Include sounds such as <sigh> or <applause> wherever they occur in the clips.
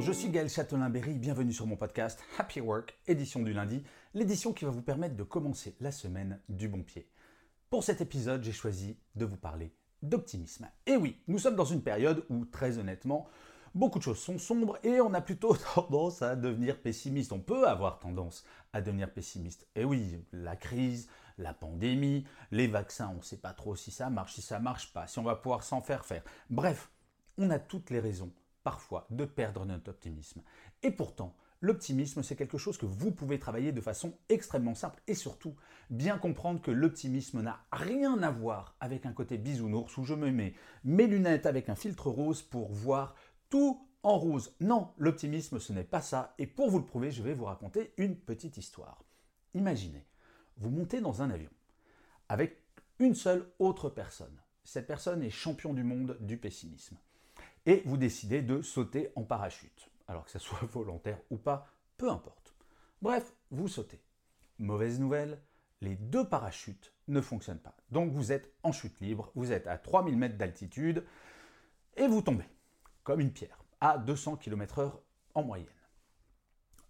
Je suis Gaël Châtelain-Berry, bienvenue sur mon podcast Happy Work, édition du lundi, l'édition qui va vous permettre de commencer la semaine du bon pied. Pour cet épisode, j'ai choisi de vous parler d'optimisme. Et oui, nous sommes dans une période où, très honnêtement, beaucoup de choses sont sombres et on a plutôt <laughs> tendance à devenir pessimiste. On peut avoir tendance à devenir pessimiste. Et oui, la crise, la pandémie, les vaccins, on ne sait pas trop si ça marche, si ça marche pas, si on va pouvoir s'en faire faire. Bref, on a toutes les raisons parfois de perdre notre optimisme. Et pourtant, l'optimisme, c'est quelque chose que vous pouvez travailler de façon extrêmement simple et surtout bien comprendre que l'optimisme n'a rien à voir avec un côté bisounours où je me mets mes lunettes avec un filtre rose pour voir tout en rose. Non, l'optimisme, ce n'est pas ça. Et pour vous le prouver, je vais vous raconter une petite histoire. Imaginez, vous montez dans un avion avec une seule autre personne. Cette personne est champion du monde du pessimisme. Et vous décidez de sauter en parachute. Alors que ce soit <laughs> volontaire ou pas, peu importe. Bref, vous sautez. Mauvaise nouvelle, les deux parachutes ne fonctionnent pas. Donc vous êtes en chute libre, vous êtes à 3000 mètres d'altitude et vous tombez comme une pierre à 200 km/h en moyenne.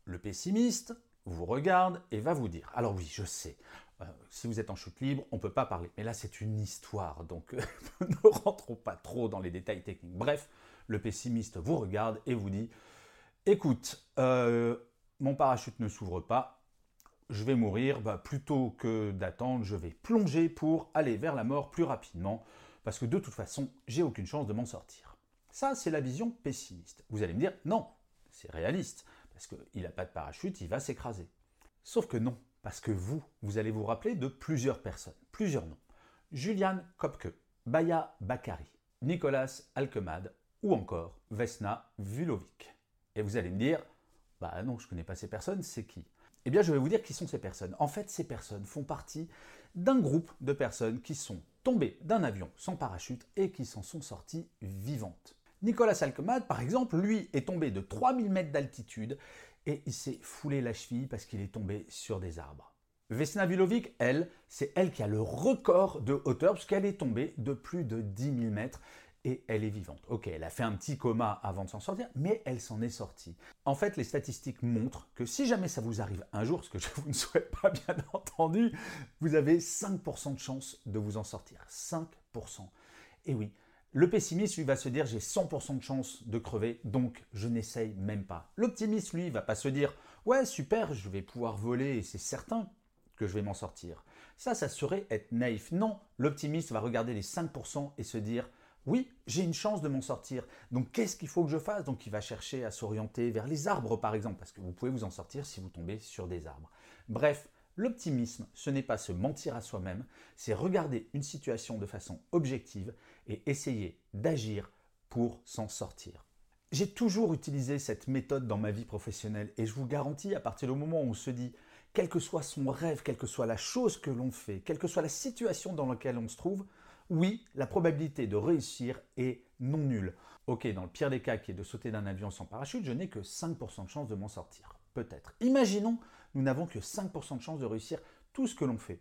Le pessimiste vous regarde et va vous dire, alors oui, je sais, euh, si vous êtes en chute libre, on ne peut pas parler. Mais là, c'est une histoire, donc euh, <laughs> ne rentrons pas trop dans les détails techniques. Bref, le pessimiste vous regarde et vous dit, écoute, euh, mon parachute ne s'ouvre pas, je vais mourir, bah, plutôt que d'attendre, je vais plonger pour aller vers la mort plus rapidement, parce que de toute façon, j'ai aucune chance de m'en sortir. Ça, c'est la vision pessimiste. Vous allez me dire, non, c'est réaliste, parce qu'il n'a pas de parachute, il va s'écraser. Sauf que non, parce que vous, vous allez vous rappeler de plusieurs personnes, plusieurs noms. Julian Kopke, Baya Bakari, Nicolas Alkemad ou encore Vesna Vulovic. Et vous allez me dire, bah non, je ne connais pas ces personnes, c'est qui? Eh bien, je vais vous dire qui sont ces personnes. En fait, ces personnes font partie d'un groupe de personnes qui sont tombées d'un avion sans parachute et qui s'en sont sorties vivantes. Nicolas Alkemad, par exemple, lui est tombé de 3000 mètres d'altitude et il s'est foulé la cheville parce qu'il est tombé sur des arbres. Vesna Vilovic, elle, c'est elle qui a le record de hauteur puisqu'elle est tombée de plus de 10 000 mètres et elle est vivante. Ok, elle a fait un petit coma avant de s'en sortir, mais elle s'en est sortie. En fait, les statistiques montrent que si jamais ça vous arrive un jour, ce que <laughs> je vous ne souhaite pas bien entendu, vous avez 5% de chance de vous en sortir. 5%. Et oui, le pessimiste, lui, va se dire j'ai 100% de chance de crever, donc je n'essaye même pas. L'optimiste, lui, va pas se dire ouais, super, je vais pouvoir voler et c'est certain que je vais m'en sortir. Ça, ça serait être naïf. Non, l'optimiste va regarder les 5% et se dire oui, j'ai une chance de m'en sortir. Donc qu'est-ce qu'il faut que je fasse? Donc il va chercher à s'orienter vers les arbres, par exemple, parce que vous pouvez vous en sortir si vous tombez sur des arbres. Bref, L'optimisme, ce n'est pas se mentir à soi-même, c'est regarder une situation de façon objective et essayer d'agir pour s'en sortir. J'ai toujours utilisé cette méthode dans ma vie professionnelle et je vous garantis, à partir du moment où on se dit, quel que soit son rêve, quelle que soit la chose que l'on fait, quelle que soit la situation dans laquelle on se trouve, oui, la probabilité de réussir est non nulle. Ok, dans le pire des cas qui est de sauter d'un avion sans parachute, je n'ai que 5% de chance de m'en sortir. Peut-être. Imaginons nous n'avons que 5% de chance de réussir tout ce que l'on fait.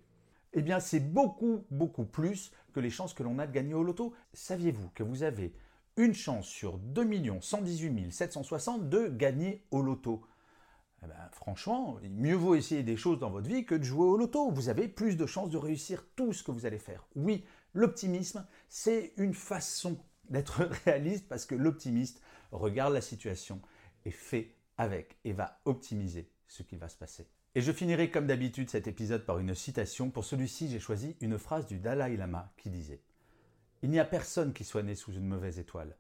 Eh bien, c'est beaucoup, beaucoup plus que les chances que l'on a de gagner au loto. Saviez-vous que vous avez une chance sur 2 118 760 de gagner au loto? Eh ben, franchement, mieux vaut essayer des choses dans votre vie que de jouer au loto. Vous avez plus de chances de réussir tout ce que vous allez faire. Oui, l'optimisme, c'est une façon d'être <laughs> réaliste parce que l'optimiste regarde la situation et fait avec et va optimiser ce qui va se passer. Et je finirai comme d'habitude cet épisode par une citation. Pour celui-ci, j'ai choisi une phrase du Dalai Lama qui disait Il n'y a personne qui soit né sous une mauvaise étoile.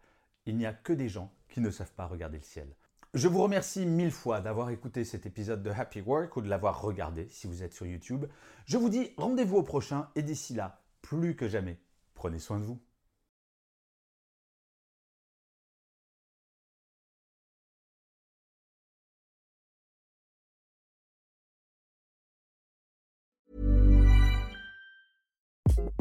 Il n'y a que des gens qui ne savent pas regarder le ciel. Je vous remercie mille fois d'avoir écouté cet épisode de Happy Work ou de l'avoir regardé si vous êtes sur YouTube. Je vous dis rendez-vous au prochain et d'ici là, plus que jamais, prenez soin de vous.